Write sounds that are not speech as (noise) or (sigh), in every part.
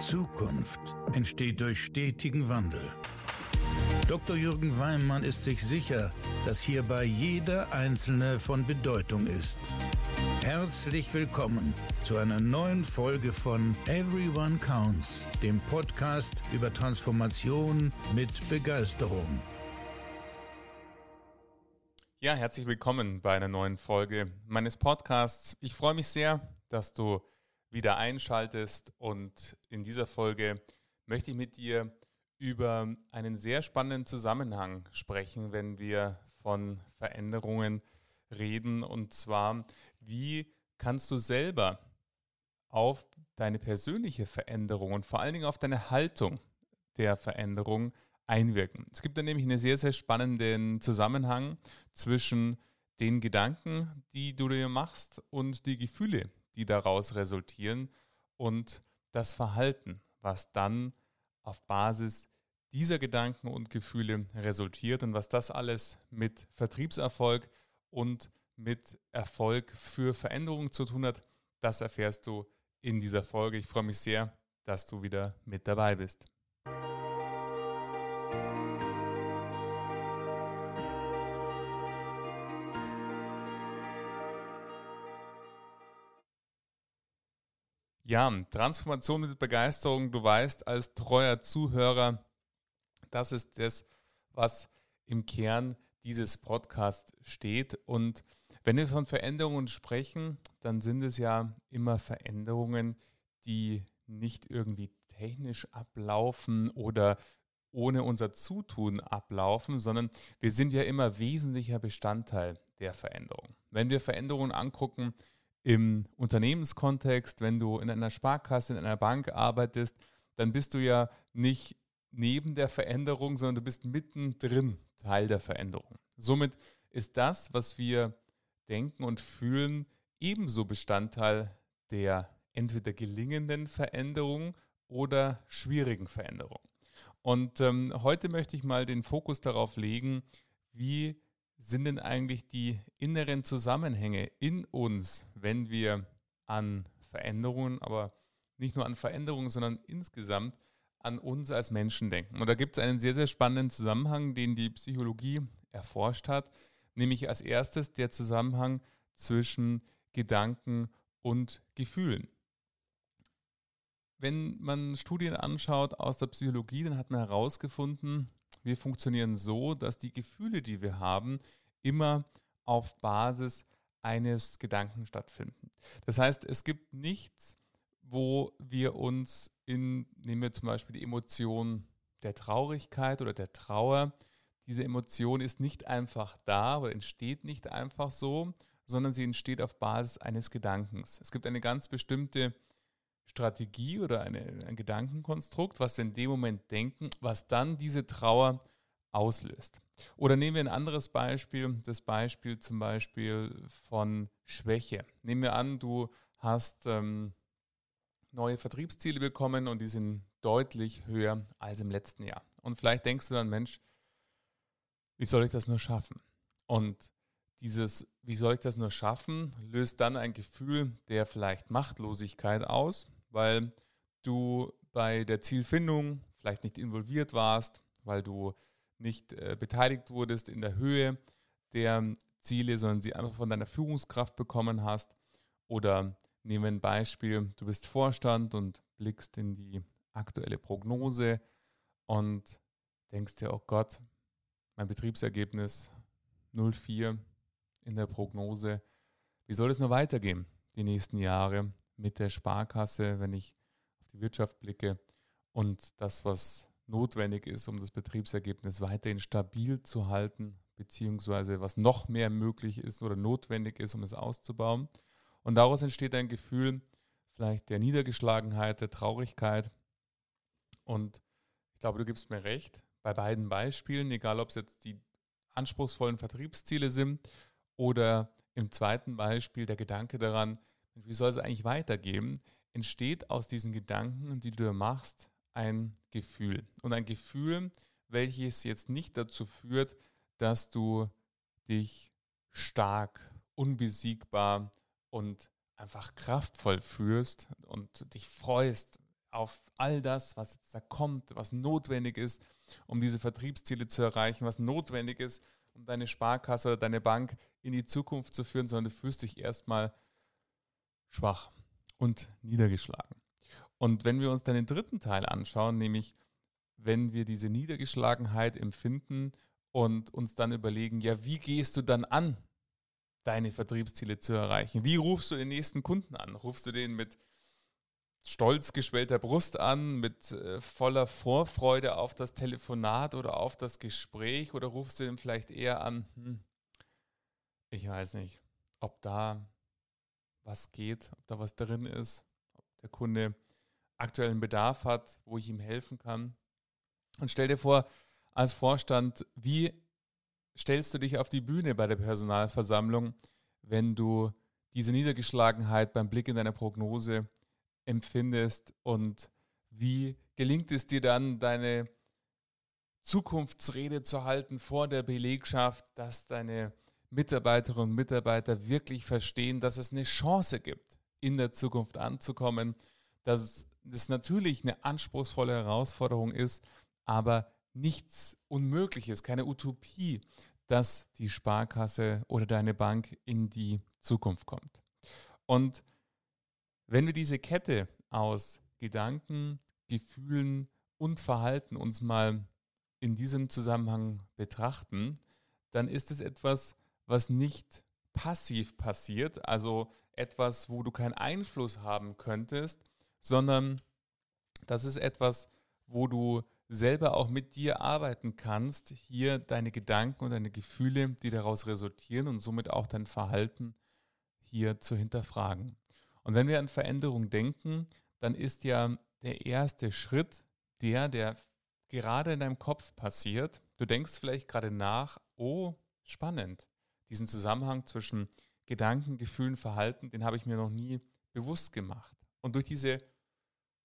Zukunft entsteht durch stetigen Wandel. Dr. Jürgen Weimann ist sich sicher, dass hierbei jeder Einzelne von Bedeutung ist. Herzlich willkommen zu einer neuen Folge von Everyone Counts, dem Podcast über Transformation mit Begeisterung. Ja, herzlich willkommen bei einer neuen Folge meines Podcasts. Ich freue mich sehr, dass du wieder einschaltest und in dieser Folge möchte ich mit dir über einen sehr spannenden Zusammenhang sprechen, wenn wir von Veränderungen reden und zwar, wie kannst du selber auf deine persönliche Veränderung und vor allen Dingen auf deine Haltung der Veränderung einwirken. Es gibt da nämlich einen sehr, sehr spannenden Zusammenhang zwischen den Gedanken, die du dir machst und die Gefühle, die daraus resultieren und das Verhalten, was dann auf Basis dieser Gedanken und Gefühle resultiert und was das alles mit Vertriebserfolg und mit Erfolg für Veränderungen zu tun hat, das erfährst du in dieser Folge. Ich freue mich sehr, dass du wieder mit dabei bist. Ja, Transformation mit Begeisterung, du weißt als treuer Zuhörer, das ist das, was im Kern dieses Podcasts steht. Und wenn wir von Veränderungen sprechen, dann sind es ja immer Veränderungen, die nicht irgendwie technisch ablaufen oder ohne unser Zutun ablaufen, sondern wir sind ja immer wesentlicher Bestandteil der Veränderung. Wenn wir Veränderungen angucken, im Unternehmenskontext, wenn du in einer Sparkasse, in einer Bank arbeitest, dann bist du ja nicht neben der Veränderung, sondern du bist mittendrin Teil der Veränderung. Somit ist das, was wir denken und fühlen, ebenso Bestandteil der entweder gelingenden Veränderung oder schwierigen Veränderung. Und ähm, heute möchte ich mal den Fokus darauf legen, wie sind denn eigentlich die inneren Zusammenhänge in uns, wenn wir an Veränderungen, aber nicht nur an Veränderungen, sondern insgesamt an uns als Menschen denken. Und da gibt es einen sehr, sehr spannenden Zusammenhang, den die Psychologie erforscht hat, nämlich als erstes der Zusammenhang zwischen Gedanken und Gefühlen. Wenn man Studien anschaut aus der Psychologie, dann hat man herausgefunden, wir funktionieren so, dass die Gefühle, die wir haben, immer auf Basis eines Gedanken stattfinden. Das heißt, es gibt nichts, wo wir uns in, nehmen wir zum Beispiel die Emotion der Traurigkeit oder der Trauer, diese Emotion ist nicht einfach da oder entsteht nicht einfach so, sondern sie entsteht auf Basis eines Gedankens. Es gibt eine ganz bestimmte Strategie oder eine, ein Gedankenkonstrukt, was wir in dem Moment denken, was dann diese Trauer auslöst. Oder nehmen wir ein anderes Beispiel, das Beispiel zum Beispiel von Schwäche. Nehmen wir an, du hast ähm, neue Vertriebsziele bekommen und die sind deutlich höher als im letzten Jahr. Und vielleicht denkst du dann, Mensch, wie soll ich das nur schaffen? Und dieses, wie soll ich das nur schaffen, löst dann ein Gefühl der vielleicht Machtlosigkeit aus, weil du bei der Zielfindung vielleicht nicht involviert warst, weil du nicht äh, beteiligt wurdest in der Höhe der Ziele, sondern sie einfach von deiner Führungskraft bekommen hast. Oder nehmen wir ein Beispiel, du bist Vorstand und blickst in die aktuelle Prognose und denkst dir, oh Gott, mein Betriebsergebnis 04 in der Prognose. Wie soll es nur weitergehen die nächsten Jahre mit der Sparkasse, wenn ich auf die Wirtschaft blicke und das, was notwendig ist, um das Betriebsergebnis weiterhin stabil zu halten, beziehungsweise was noch mehr möglich ist oder notwendig ist, um es auszubauen. Und daraus entsteht ein Gefühl vielleicht der Niedergeschlagenheit, der Traurigkeit. Und ich glaube, du gibst mir recht, bei beiden Beispielen, egal ob es jetzt die anspruchsvollen Vertriebsziele sind oder im zweiten Beispiel der Gedanke daran, wie soll es eigentlich weitergehen, entsteht aus diesen Gedanken, die du machst, ein Gefühl. Und ein Gefühl, welches jetzt nicht dazu führt, dass du dich stark, unbesiegbar und einfach kraftvoll fühlst und dich freust, auf all das, was jetzt da kommt, was notwendig ist, um diese Vertriebsziele zu erreichen, was notwendig ist, um deine Sparkasse oder deine Bank in die Zukunft zu führen, sondern du fühlst dich erstmal schwach und niedergeschlagen. Und wenn wir uns dann den dritten Teil anschauen, nämlich wenn wir diese Niedergeschlagenheit empfinden und uns dann überlegen, ja, wie gehst du dann an, deine Vertriebsziele zu erreichen? Wie rufst du den nächsten Kunden an? Rufst du den mit stolz geschwellter Brust an, mit äh, voller Vorfreude auf das Telefonat oder auf das Gespräch oder rufst du ihn vielleicht eher an, hm, ich weiß nicht, ob da was geht, ob da was drin ist, ob der Kunde aktuellen Bedarf hat, wo ich ihm helfen kann. Und stell dir vor, als Vorstand, wie stellst du dich auf die Bühne bei der Personalversammlung, wenn du diese Niedergeschlagenheit beim Blick in deine Prognose empfindest und wie gelingt es dir dann, deine Zukunftsrede zu halten vor der Belegschaft, dass deine Mitarbeiterinnen und Mitarbeiter wirklich verstehen, dass es eine Chance gibt, in der Zukunft anzukommen, dass es natürlich eine anspruchsvolle Herausforderung ist, aber nichts Unmögliches, keine Utopie, dass die Sparkasse oder deine Bank in die Zukunft kommt. Und wenn wir diese Kette aus Gedanken, Gefühlen und Verhalten uns mal in diesem Zusammenhang betrachten, dann ist es etwas, was nicht passiv passiert, also etwas, wo du keinen Einfluss haben könntest, sondern das ist etwas, wo du selber auch mit dir arbeiten kannst, hier deine Gedanken und deine Gefühle, die daraus resultieren und somit auch dein Verhalten hier zu hinterfragen. Und wenn wir an Veränderung denken, dann ist ja der erste Schritt der, der gerade in deinem Kopf passiert. Du denkst vielleicht gerade nach, oh, spannend. Diesen Zusammenhang zwischen Gedanken, Gefühlen, Verhalten, den habe ich mir noch nie bewusst gemacht. Und durch diese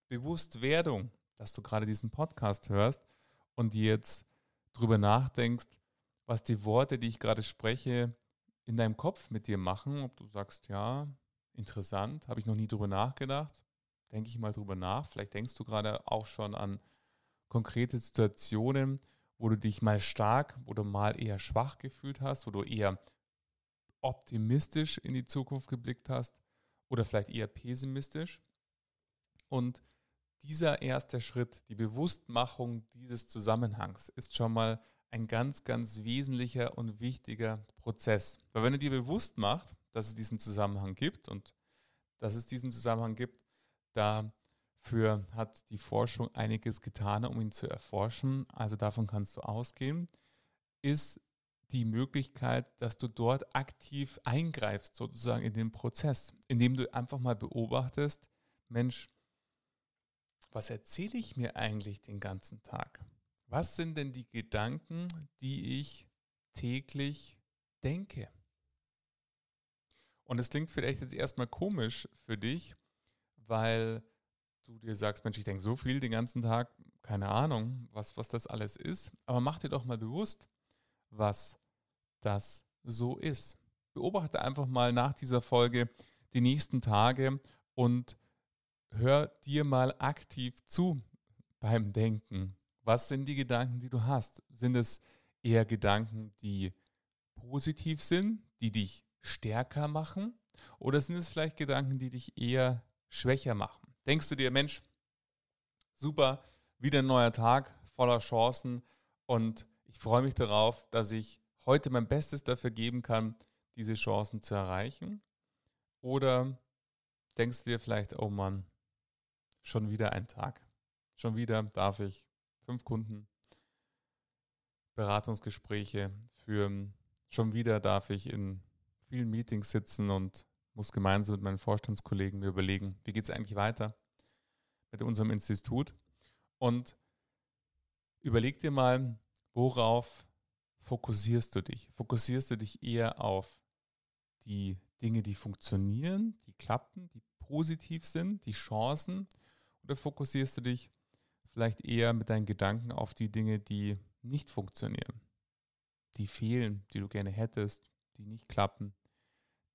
Bewusstwerdung, dass du gerade diesen Podcast hörst und jetzt drüber nachdenkst, was die Worte, die ich gerade spreche, in deinem Kopf mit dir machen, ob du sagst, ja, Interessant, habe ich noch nie drüber nachgedacht. Denke ich mal drüber nach. Vielleicht denkst du gerade auch schon an konkrete Situationen, wo du dich mal stark oder mal eher schwach gefühlt hast, wo du eher optimistisch in die Zukunft geblickt hast oder vielleicht eher pessimistisch. Und dieser erste Schritt, die Bewusstmachung dieses Zusammenhangs, ist schon mal ein ganz, ganz wesentlicher und wichtiger Prozess. Weil wenn du dir bewusst machst, dass es diesen Zusammenhang gibt und dass es diesen Zusammenhang gibt, dafür hat die Forschung einiges getan, um ihn zu erforschen. Also davon kannst du ausgehen, ist die Möglichkeit, dass du dort aktiv eingreifst, sozusagen in den Prozess, indem du einfach mal beobachtest, Mensch, was erzähle ich mir eigentlich den ganzen Tag? Was sind denn die Gedanken, die ich täglich denke? Und es klingt vielleicht jetzt erstmal komisch für dich, weil du dir sagst, Mensch, ich denke so viel den ganzen Tag, keine Ahnung, was, was das alles ist. Aber mach dir doch mal bewusst, was das so ist. Beobachte einfach mal nach dieser Folge die nächsten Tage und hör dir mal aktiv zu beim Denken. Was sind die Gedanken, die du hast? Sind es eher Gedanken, die positiv sind, die dich stärker machen? Oder sind es vielleicht Gedanken, die dich eher schwächer machen? Denkst du dir, Mensch, super, wieder ein neuer Tag voller Chancen und ich freue mich darauf, dass ich heute mein Bestes dafür geben kann, diese Chancen zu erreichen? Oder denkst du dir vielleicht, oh Mann, schon wieder ein Tag. Schon wieder darf ich fünf Kunden Beratungsgespräche führen. Schon wieder darf ich in vielen Meetings sitzen und muss gemeinsam mit meinen Vorstandskollegen mir überlegen, wie geht es eigentlich weiter mit unserem Institut. Und überleg dir mal, worauf fokussierst du dich? Fokussierst du dich eher auf die Dinge, die funktionieren, die klappen, die positiv sind, die Chancen? Oder fokussierst du dich vielleicht eher mit deinen Gedanken auf die Dinge, die nicht funktionieren, die fehlen, die du gerne hättest, die nicht klappen,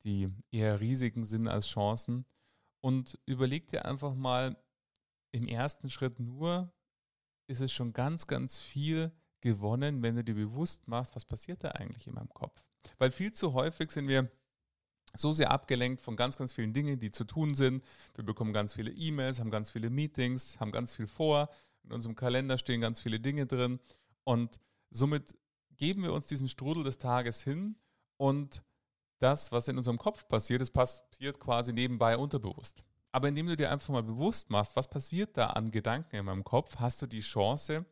die eher Risiken sind als Chancen. Und überleg dir einfach mal, im ersten Schritt nur ist es schon ganz, ganz viel gewonnen, wenn du dir bewusst machst, was passiert da eigentlich in meinem Kopf. Weil viel zu häufig sind wir so sehr abgelenkt von ganz, ganz vielen Dingen, die zu tun sind. Wir bekommen ganz viele E-Mails, haben ganz viele Meetings, haben ganz viel vor. In unserem Kalender stehen ganz viele Dinge drin. Und somit geben wir uns diesem Strudel des Tages hin und das, was in unserem Kopf passiert, das passiert quasi nebenbei unterbewusst. Aber indem du dir einfach mal bewusst machst, was passiert da an Gedanken in meinem Kopf, hast du die Chance,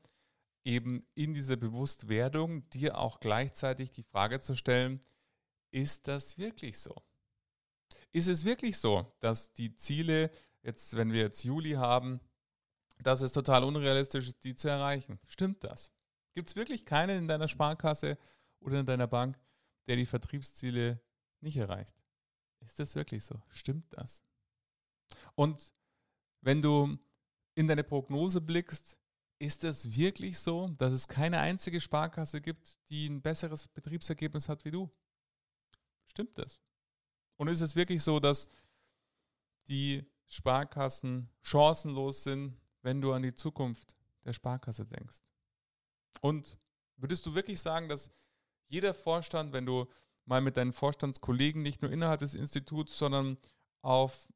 eben in dieser Bewusstwerdung dir auch gleichzeitig die Frage zu stellen, ist das wirklich so? Ist es wirklich so, dass die Ziele, jetzt, wenn wir jetzt Juli haben, dass es total unrealistisch ist, die zu erreichen? Stimmt das? Gibt es wirklich keinen in deiner Sparkasse oder in deiner Bank, der die Vertriebsziele nicht erreicht? Ist das wirklich so? Stimmt das? Und wenn du in deine Prognose blickst, ist es wirklich so, dass es keine einzige Sparkasse gibt, die ein besseres Betriebsergebnis hat wie du? Stimmt das? Und ist es wirklich so, dass die Sparkassen chancenlos sind, wenn du an die Zukunft der Sparkasse denkst? Und würdest du wirklich sagen, dass jeder Vorstand, wenn du mal mit deinen Vorstandskollegen nicht nur innerhalb des Instituts, sondern auf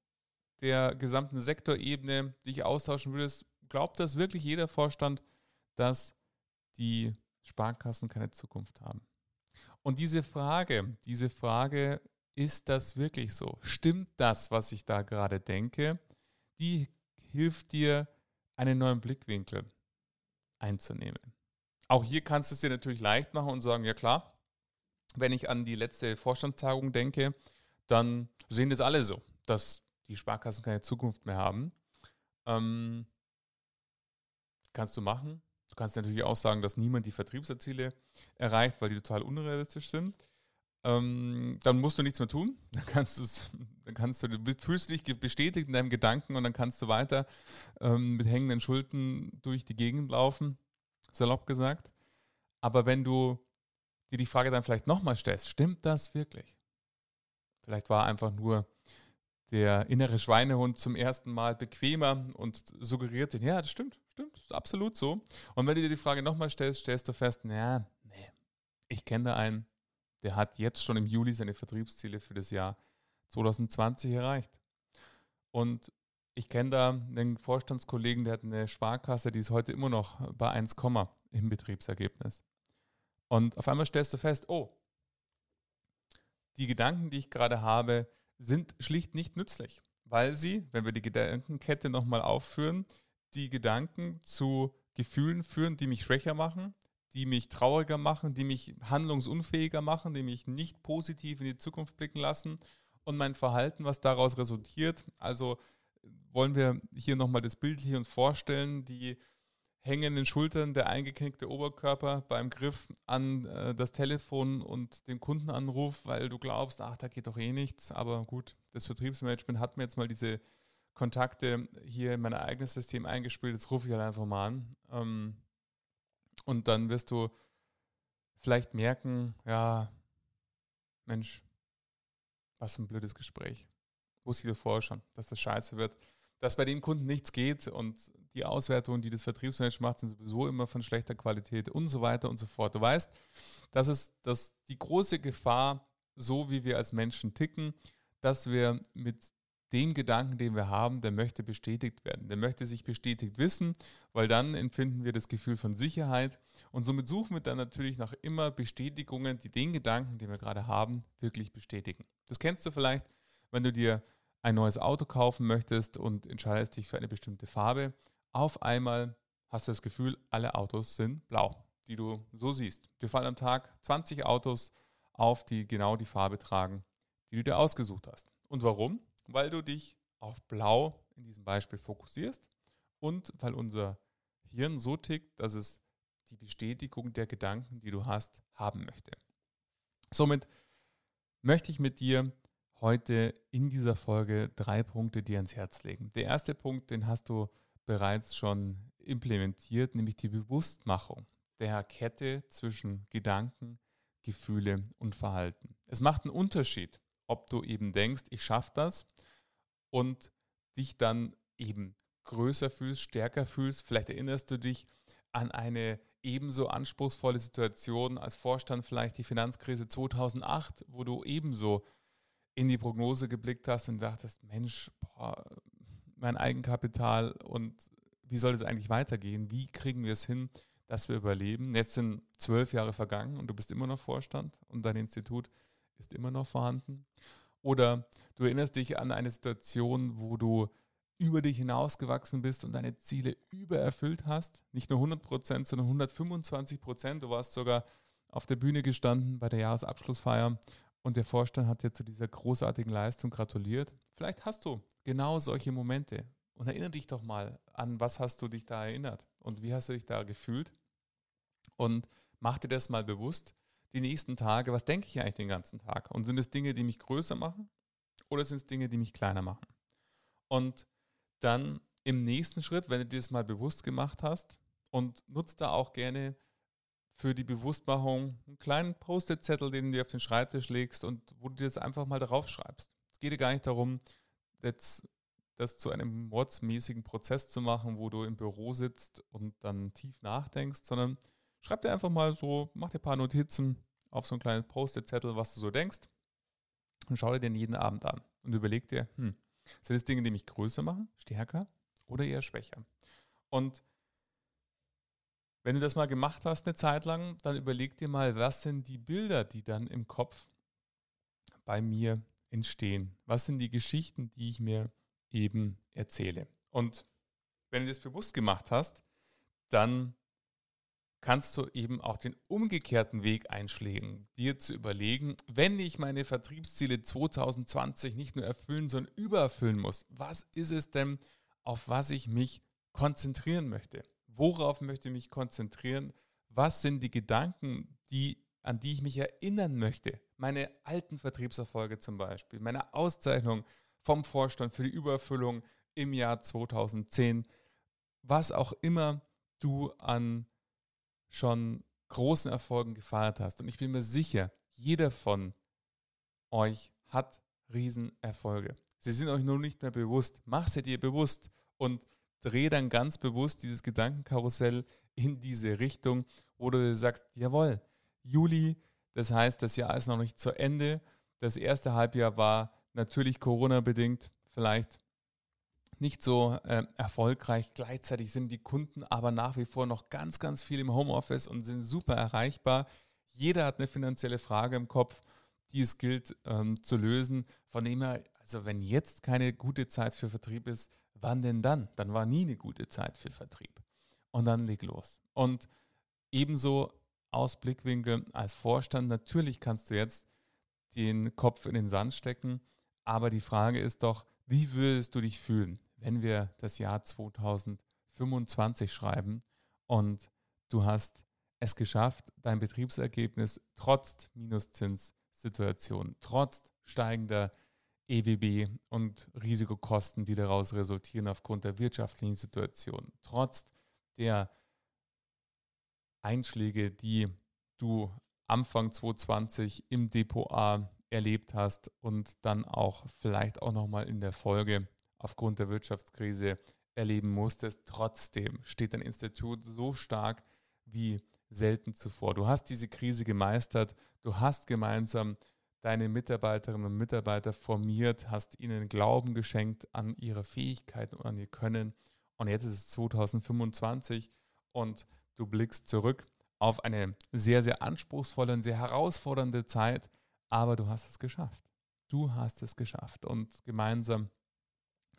der gesamten Sektorebene dich austauschen würdest, glaubt das wirklich jeder Vorstand, dass die Sparkassen keine Zukunft haben? Und diese Frage, diese Frage, ist das wirklich so? Stimmt das, was ich da gerade denke? Die hilft dir, einen neuen Blickwinkel einzunehmen. Auch hier kannst du es dir natürlich leicht machen und sagen, ja klar, wenn ich an die letzte Vorstandstagung denke, dann sehen das alle so, dass die Sparkassen keine Zukunft mehr haben. Ähm, kannst du machen. Du kannst natürlich auch sagen, dass niemand die Vertriebsziele erreicht, weil die total unrealistisch sind. Ähm, dann musst du nichts mehr tun. (laughs) Dann kannst, dann kannst du, du fühlst dich bestätigt in deinem Gedanken und dann kannst du weiter ähm, mit hängenden Schultern durch die Gegend laufen, salopp gesagt. Aber wenn du dir die Frage dann vielleicht nochmal stellst, stimmt das wirklich? Vielleicht war einfach nur der innere Schweinehund zum ersten Mal bequemer und suggeriert den, ja, das stimmt, stimmt, ist absolut so. Und wenn du dir die Frage nochmal stellst, stellst du fest, naja, nee, ich kenne da einen, der hat jetzt schon im Juli seine Vertriebsziele für das Jahr 2020 erreicht. Und ich kenne da einen Vorstandskollegen, der hat eine Sparkasse, die ist heute immer noch bei 1, im Betriebsergebnis. Und auf einmal stellst du fest, oh, die Gedanken, die ich gerade habe, sind schlicht nicht nützlich, weil sie, wenn wir die Gedankenkette nochmal aufführen, die Gedanken zu Gefühlen führen, die mich schwächer machen, die mich trauriger machen, die mich handlungsunfähiger machen, die mich nicht positiv in die Zukunft blicken lassen und mein Verhalten, was daraus resultiert. Also wollen wir hier nochmal das Bild hier uns vorstellen, die hängenden Schultern, der eingeknickte Oberkörper beim Griff an äh, das Telefon und den Kundenanruf, weil du glaubst, ach, da geht doch eh nichts. Aber gut, das Vertriebsmanagement hat mir jetzt mal diese Kontakte hier in mein eigenes System eingespielt. Jetzt rufe ich halt einfach mal an. Ähm, und dann wirst du vielleicht merken, ja, Mensch, was ein blödes Gespräch. Wusste ich vorher schon, dass das scheiße wird dass bei dem Kunden nichts geht und die Auswertungen, die das Vertriebsmanagement macht, sind sowieso immer von schlechter Qualität und so weiter und so fort. Du weißt, das ist das, die große Gefahr, so wie wir als Menschen ticken, dass wir mit dem Gedanken, den wir haben, der möchte bestätigt werden. Der möchte sich bestätigt wissen, weil dann empfinden wir das Gefühl von Sicherheit und somit suchen wir dann natürlich nach immer Bestätigungen, die den Gedanken, den wir gerade haben, wirklich bestätigen. Das kennst du vielleicht, wenn du dir ein neues Auto kaufen möchtest und entscheidest dich für eine bestimmte Farbe, auf einmal hast du das Gefühl, alle Autos sind blau, die du so siehst. Dir fallen am Tag 20 Autos auf, die genau die Farbe tragen, die du dir ausgesucht hast. Und warum? Weil du dich auf blau in diesem Beispiel fokussierst und weil unser Hirn so tickt, dass es die Bestätigung der Gedanken, die du hast, haben möchte. Somit möchte ich mit dir heute in dieser Folge drei Punkte dir ans Herz legen. Der erste Punkt, den hast du bereits schon implementiert, nämlich die Bewusstmachung der Kette zwischen Gedanken, Gefühle und Verhalten. Es macht einen Unterschied, ob du eben denkst, ich schaffe das und dich dann eben größer fühlst, stärker fühlst. Vielleicht erinnerst du dich an eine ebenso anspruchsvolle Situation als Vorstand, vielleicht die Finanzkrise 2008, wo du ebenso in die Prognose geblickt hast und dachtest, Mensch, boah, mein Eigenkapital und wie soll es eigentlich weitergehen? Wie kriegen wir es hin, dass wir überleben? Jetzt sind zwölf Jahre vergangen und du bist immer noch Vorstand und dein Institut ist immer noch vorhanden. Oder du erinnerst dich an eine Situation, wo du über dich hinausgewachsen bist und deine Ziele übererfüllt hast. Nicht nur 100 Prozent, sondern 125 Prozent. Du warst sogar auf der Bühne gestanden bei der Jahresabschlussfeier und der Vorstand hat dir zu dieser großartigen Leistung gratuliert. Vielleicht hast du genau solche Momente. Und erinnere dich doch mal an, was hast du dich da erinnert und wie hast du dich da gefühlt. Und mach dir das mal bewusst die nächsten Tage, was denke ich eigentlich den ganzen Tag? Und sind es Dinge, die mich größer machen oder sind es Dinge, die mich kleiner machen? Und dann im nächsten Schritt, wenn du dir das mal bewusst gemacht hast und nutzt da auch gerne für die Bewusstmachung einen kleinen Post-it-Zettel, den du dir auf den Schreibtisch legst und wo du dir das einfach mal darauf schreibst. Es geht dir gar nicht darum, jetzt das zu einem mordsmäßigen Prozess zu machen, wo du im Büro sitzt und dann tief nachdenkst, sondern schreib dir einfach mal so, mach dir ein paar Notizen auf so einen kleinen Post-it-Zettel, was du so denkst und schau dir den jeden Abend an und überleg dir, hm, sind es Dinge, die mich größer machen, stärker oder eher schwächer? Und wenn du das mal gemacht hast eine Zeit lang, dann überleg dir mal, was sind die Bilder, die dann im Kopf bei mir entstehen? Was sind die Geschichten, die ich mir eben erzähle? Und wenn du das bewusst gemacht hast, dann kannst du eben auch den umgekehrten Weg einschlägen, dir zu überlegen, wenn ich meine Vertriebsziele 2020 nicht nur erfüllen, sondern übererfüllen muss, was ist es denn, auf was ich mich konzentrieren möchte? Worauf möchte ich mich konzentrieren? Was sind die Gedanken, die, an die ich mich erinnern möchte? Meine alten Vertriebserfolge zum Beispiel, meine Auszeichnung vom Vorstand für die Übererfüllung im Jahr 2010, was auch immer du an schon großen Erfolgen gefeiert hast. Und ich bin mir sicher, jeder von euch hat Riesenerfolge. Sie sind euch nur nicht mehr bewusst. Mach sie dir bewusst und dreh dann ganz bewusst dieses Gedankenkarussell in diese Richtung, wo du sagst, jawohl, Juli, das heißt, das Jahr ist noch nicht zu Ende. Das erste Halbjahr war natürlich Corona-bedingt vielleicht nicht so äh, erfolgreich. Gleichzeitig sind die Kunden aber nach wie vor noch ganz, ganz viel im Homeoffice und sind super erreichbar. Jeder hat eine finanzielle Frage im Kopf, die es gilt ähm, zu lösen. Von dem her, also wenn jetzt keine gute Zeit für Vertrieb ist, wann denn dann? Dann war nie eine gute Zeit für Vertrieb. Und dann leg los. Und ebenso aus Blickwinkel als Vorstand, natürlich kannst du jetzt den Kopf in den Sand stecken, aber die Frage ist doch, wie würdest du dich fühlen, wenn wir das Jahr 2025 schreiben und du hast es geschafft, dein Betriebsergebnis trotz Minuszinssituation, trotz steigender EWB und Risikokosten, die daraus resultieren aufgrund der wirtschaftlichen Situation, trotz der Einschläge, die du Anfang 2020 im Depot A erlebt hast und dann auch vielleicht auch nochmal in der Folge aufgrund der Wirtschaftskrise erleben musstest. Trotzdem steht dein Institut so stark wie selten zuvor. Du hast diese Krise gemeistert, du hast gemeinsam deine Mitarbeiterinnen und Mitarbeiter formiert, hast ihnen Glauben geschenkt an ihre Fähigkeiten und an ihr Können. Und jetzt ist es 2025 und du blickst zurück auf eine sehr, sehr anspruchsvolle und sehr herausfordernde Zeit, aber du hast es geschafft. Du hast es geschafft und gemeinsam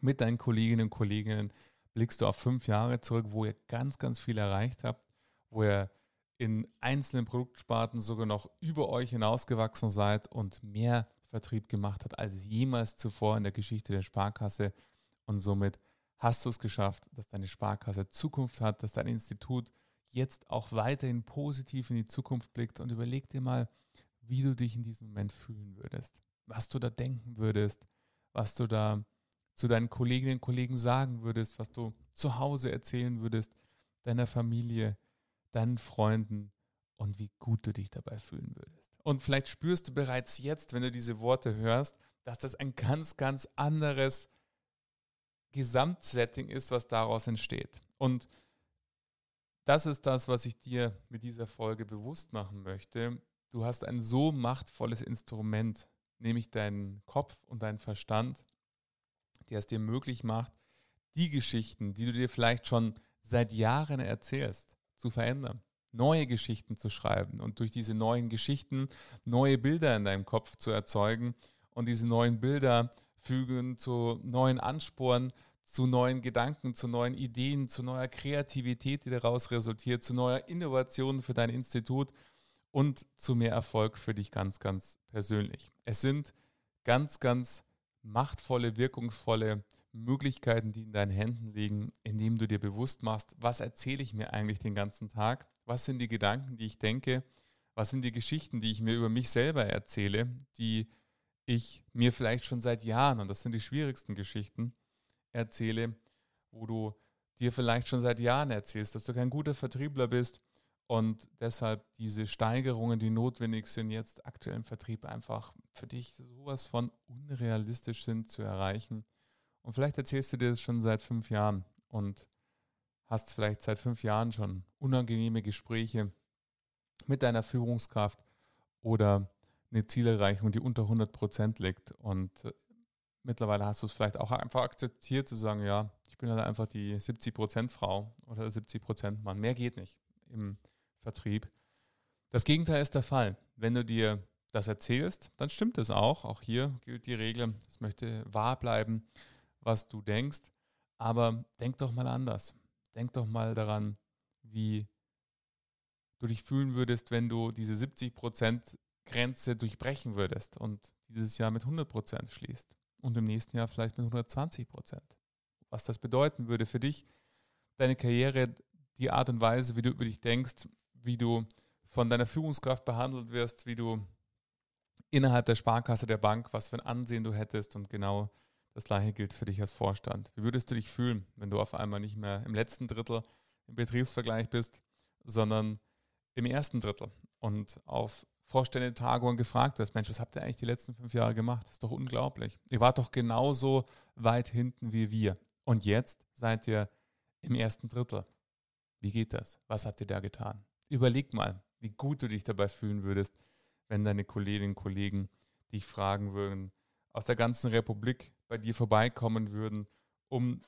mit deinen Kolleginnen und Kollegen blickst du auf fünf Jahre zurück, wo ihr ganz, ganz viel erreicht habt, wo ihr in einzelnen Produktsparten sogar noch über euch hinausgewachsen seid und mehr Vertrieb gemacht hat als jemals zuvor in der Geschichte der Sparkasse. Und somit hast du es geschafft, dass deine Sparkasse Zukunft hat, dass dein Institut jetzt auch weiterhin positiv in die Zukunft blickt und überleg dir mal, wie du dich in diesem Moment fühlen würdest, was du da denken würdest, was du da zu deinen Kolleginnen und Kollegen sagen würdest, was du zu Hause erzählen würdest, deiner Familie, deinen Freunden und wie gut du dich dabei fühlen würdest. Und vielleicht spürst du bereits jetzt, wenn du diese Worte hörst, dass das ein ganz, ganz anderes Gesamtsetting ist, was daraus entsteht. Und das ist das, was ich dir mit dieser Folge bewusst machen möchte. Du hast ein so machtvolles Instrument, nämlich deinen Kopf und deinen Verstand, der es dir möglich macht, die Geschichten, die du dir vielleicht schon seit Jahren erzählst, zu verändern, neue Geschichten zu schreiben und durch diese neuen Geschichten neue Bilder in deinem Kopf zu erzeugen und diese neuen Bilder fügen zu neuen Ansporen, zu neuen Gedanken, zu neuen Ideen, zu neuer Kreativität, die daraus resultiert, zu neuer Innovation für dein Institut und zu mehr Erfolg für dich ganz, ganz persönlich. Es sind ganz, ganz machtvolle, wirkungsvolle Möglichkeiten, die in deinen Händen liegen, indem du dir bewusst machst, was erzähle ich mir eigentlich den ganzen Tag? Was sind die Gedanken, die ich denke? Was sind die Geschichten, die ich mir über mich selber erzähle, die ich mir vielleicht schon seit Jahren, und das sind die schwierigsten Geschichten, erzähle, wo du dir vielleicht schon seit Jahren erzählst, dass du kein guter Vertriebler bist und deshalb diese Steigerungen, die notwendig sind, jetzt aktuell im Vertrieb einfach für dich sowas von unrealistisch sind zu erreichen. Und vielleicht erzählst du dir das schon seit fünf Jahren und hast vielleicht seit fünf Jahren schon unangenehme Gespräche mit deiner Führungskraft oder eine Zielerreichung, die unter 100 Prozent liegt. Und äh, mittlerweile hast du es vielleicht auch einfach akzeptiert zu sagen, ja, ich bin halt einfach die 70 Prozent Frau oder 70 Prozent Mann. Mehr geht nicht im Vertrieb. Das Gegenteil ist der Fall. Wenn du dir das erzählst, dann stimmt es auch. Auch hier gilt die Regel, es möchte wahr bleiben, was du denkst. Aber denk doch mal anders. Denk doch mal daran, wie du dich fühlen würdest, wenn du diese 70 Prozent Grenze durchbrechen würdest und dieses Jahr mit 100 Prozent schließt und im nächsten Jahr vielleicht mit 120 Prozent. Was das bedeuten würde für dich, deine Karriere, die Art und Weise, wie du über dich denkst, wie du von deiner Führungskraft behandelt wirst, wie du innerhalb der Sparkasse der Bank, was für ein Ansehen du hättest und genau das gleiche gilt für dich als Vorstand. Wie würdest du dich fühlen, wenn du auf einmal nicht mehr im letzten Drittel im Betriebsvergleich bist, sondern im ersten Drittel und auf Vorständetagungen gefragt hast, Mensch, was habt ihr eigentlich die letzten fünf Jahre gemacht? Das ist doch unglaublich. Ihr wart doch genauso weit hinten wie wir. Und jetzt seid ihr im ersten Drittel. Wie geht das? Was habt ihr da getan? Überleg mal, wie gut du dich dabei fühlen würdest, wenn deine Kolleginnen und Kollegen dich fragen würden, aus der ganzen Republik bei dir vorbeikommen würden, um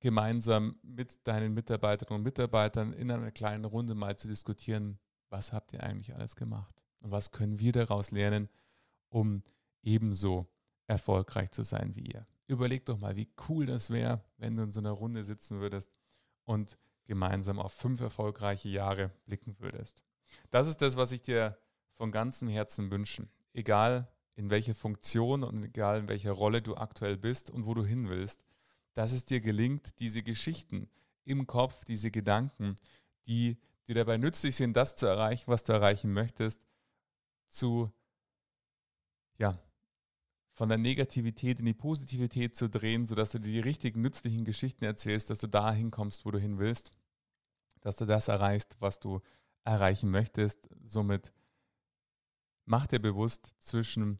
gemeinsam mit deinen Mitarbeiterinnen und Mitarbeitern in einer kleinen Runde mal zu diskutieren, was habt ihr eigentlich alles gemacht? Und was können wir daraus lernen, um ebenso erfolgreich zu sein wie ihr? Überleg doch mal, wie cool das wäre, wenn du in so einer Runde sitzen würdest und gemeinsam auf fünf erfolgreiche Jahre blicken würdest. Das ist das, was ich dir von ganzem Herzen wünsche. Egal in welcher Funktion und egal in welcher Rolle du aktuell bist und wo du hin willst, dass es dir gelingt, diese Geschichten im Kopf, diese Gedanken, die dir dabei nützlich sind, das zu erreichen, was du erreichen möchtest, zu, ja, von der Negativität in die Positivität zu drehen, sodass du dir die richtigen, nützlichen Geschichten erzählst, dass du dahin kommst, wo du hin willst, dass du das erreichst, was du erreichen möchtest. Somit mach dir bewusst, zwischen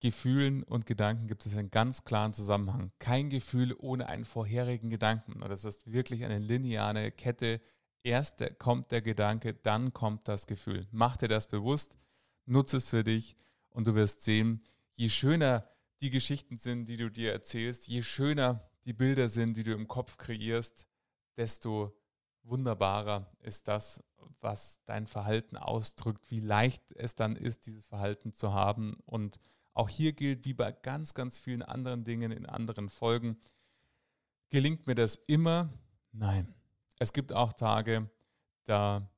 Gefühlen und Gedanken gibt es einen ganz klaren Zusammenhang. Kein Gefühl ohne einen vorherigen Gedanken. Das ist wirklich eine lineare Kette. Erst kommt der Gedanke, dann kommt das Gefühl. Mach dir das bewusst nutze es für dich und du wirst sehen, je schöner die Geschichten sind, die du dir erzählst, je schöner die Bilder sind, die du im Kopf kreierst, desto wunderbarer ist das, was dein Verhalten ausdrückt, wie leicht es dann ist, dieses Verhalten zu haben. Und auch hier gilt, wie bei ganz, ganz vielen anderen Dingen in anderen Folgen, gelingt mir das immer? Nein. Es gibt auch Tage, da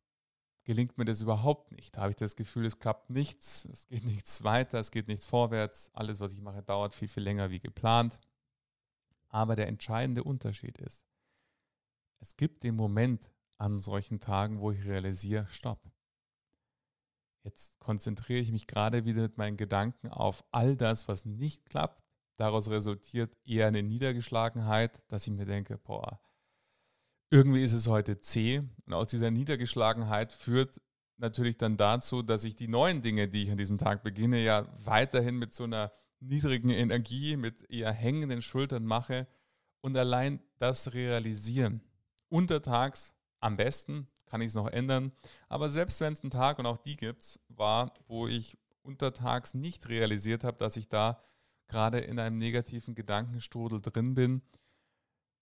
gelingt mir das überhaupt nicht. Da habe ich das Gefühl, es klappt nichts, es geht (laughs) nichts weiter, es geht nichts vorwärts. Alles, was ich mache, dauert viel, viel länger wie geplant. Aber der entscheidende Unterschied ist, es gibt den Moment an solchen Tagen, wo ich realisiere, stopp. Jetzt konzentriere ich mich gerade wieder mit meinen Gedanken auf all das, was nicht klappt. Daraus resultiert eher eine Niedergeschlagenheit, dass ich mir denke, boah, irgendwie ist es heute zäh. Und aus dieser Niedergeschlagenheit führt natürlich dann dazu, dass ich die neuen Dinge, die ich an diesem Tag beginne, ja weiterhin mit so einer niedrigen Energie, mit eher hängenden Schultern mache und allein das realisieren. Untertags am besten, kann ich es noch ändern. Aber selbst wenn es einen Tag, und auch die gibt war, wo ich untertags nicht realisiert habe, dass ich da gerade in einem negativen Gedankenstrudel drin bin,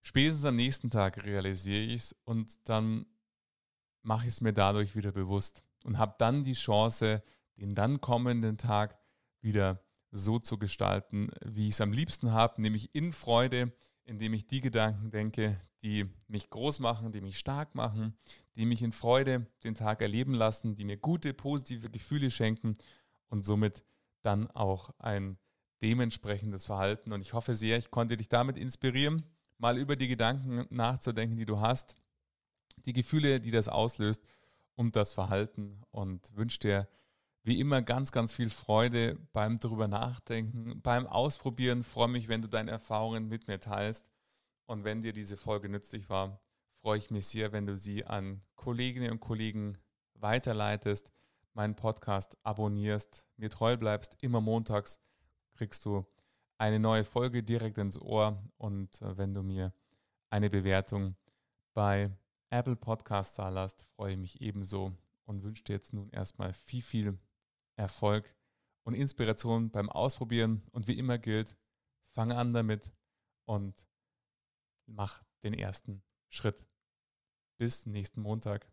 spätestens am nächsten Tag realisiere ich es und dann mache ich es mir dadurch wieder bewusst und habe dann die Chance, den dann kommenden Tag wieder so zu gestalten, wie ich es am liebsten habe, nämlich in Freude, indem ich die Gedanken denke, die mich groß machen, die mich stark machen, die mich in Freude den Tag erleben lassen, die mir gute, positive Gefühle schenken und somit dann auch ein dementsprechendes Verhalten. Und ich hoffe sehr, ich konnte dich damit inspirieren, mal über die Gedanken nachzudenken, die du hast, die Gefühle, die das auslöst und das Verhalten und wünsche dir wie immer ganz, ganz viel Freude beim drüber nachdenken, beim Ausprobieren. freue mich, wenn du deine Erfahrungen mit mir teilst. Und wenn dir diese Folge nützlich war, freue ich mich sehr, wenn du sie an Kolleginnen und Kollegen weiterleitest, meinen Podcast abonnierst, mir treu bleibst. Immer montags kriegst du eine neue Folge direkt ins Ohr. Und äh, wenn du mir eine Bewertung bei Apple Podcasts da lässt, freue ich mich ebenso und wünsche dir jetzt nun erstmal viel, viel Erfolg und Inspiration beim Ausprobieren. Und wie immer gilt, fange an damit und mach den ersten Schritt. Bis nächsten Montag.